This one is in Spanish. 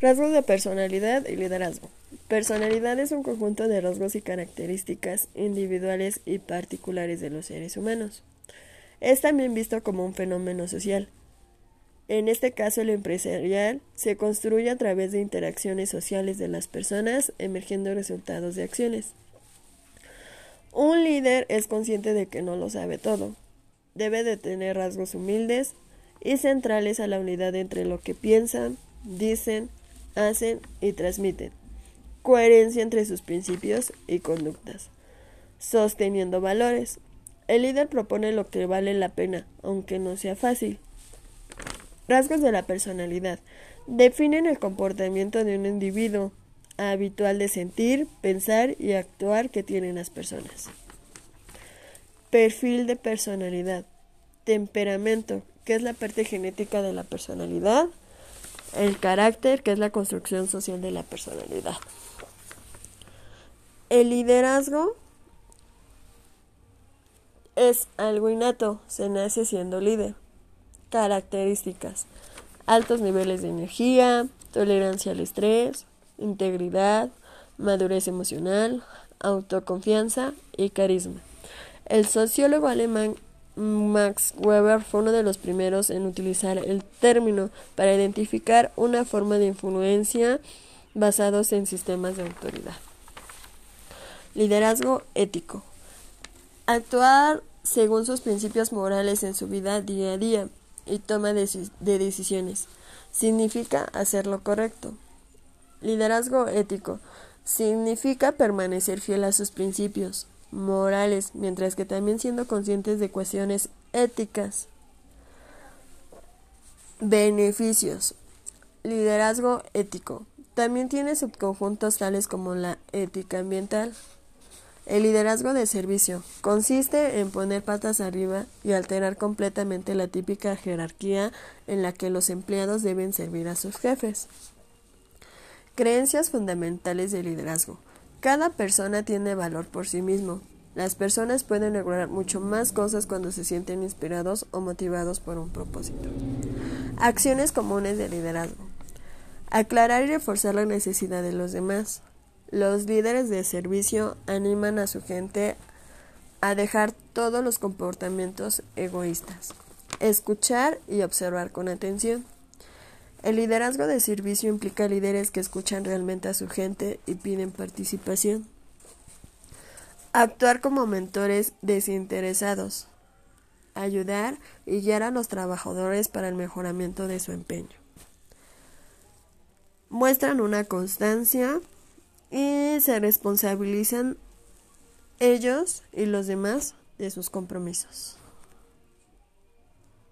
Rasgos de personalidad y liderazgo. Personalidad es un conjunto de rasgos y características individuales y particulares de los seres humanos. Es también visto como un fenómeno social. En este caso, el empresarial se construye a través de interacciones sociales de las personas, emergiendo resultados de acciones. Un líder es consciente de que no lo sabe todo. Debe de tener rasgos humildes y centrales a la unidad entre lo que piensan, dicen, hacen y transmiten. Coherencia entre sus principios y conductas. Sosteniendo valores. El líder propone lo que vale la pena, aunque no sea fácil. Rasgos de la personalidad. Definen el comportamiento de un individuo habitual de sentir, pensar y actuar que tienen las personas. Perfil de personalidad. Temperamento, que es la parte genética de la personalidad. El carácter, que es la construcción social de la personalidad. El liderazgo es algo innato, se nace siendo líder. Características. Altos niveles de energía, tolerancia al estrés, integridad, madurez emocional, autoconfianza y carisma. El sociólogo alemán Max Weber fue uno de los primeros en utilizar el término para identificar una forma de influencia basados en sistemas de autoridad. Liderazgo ético. Actuar según sus principios morales en su vida día a día y toma de, decisiones. Significa hacer lo correcto. Liderazgo ético. Significa permanecer fiel a sus principios, morales, mientras que también siendo conscientes de cuestiones éticas. Beneficios. Liderazgo ético. También tiene subconjuntos tales como la ética ambiental. El liderazgo de servicio consiste en poner patas arriba y alterar completamente la típica jerarquía en la que los empleados deben servir a sus jefes. Creencias fundamentales del liderazgo. Cada persona tiene valor por sí mismo. Las personas pueden lograr mucho más cosas cuando se sienten inspirados o motivados por un propósito. Acciones comunes de liderazgo. Aclarar y reforzar la necesidad de los demás. Los líderes de servicio animan a su gente a dejar todos los comportamientos egoístas. Escuchar y observar con atención. El liderazgo de servicio implica líderes que escuchan realmente a su gente y piden participación. Actuar como mentores desinteresados. Ayudar y guiar a los trabajadores para el mejoramiento de su empeño. Muestran una constancia y se responsabilizan ellos y los demás de sus compromisos.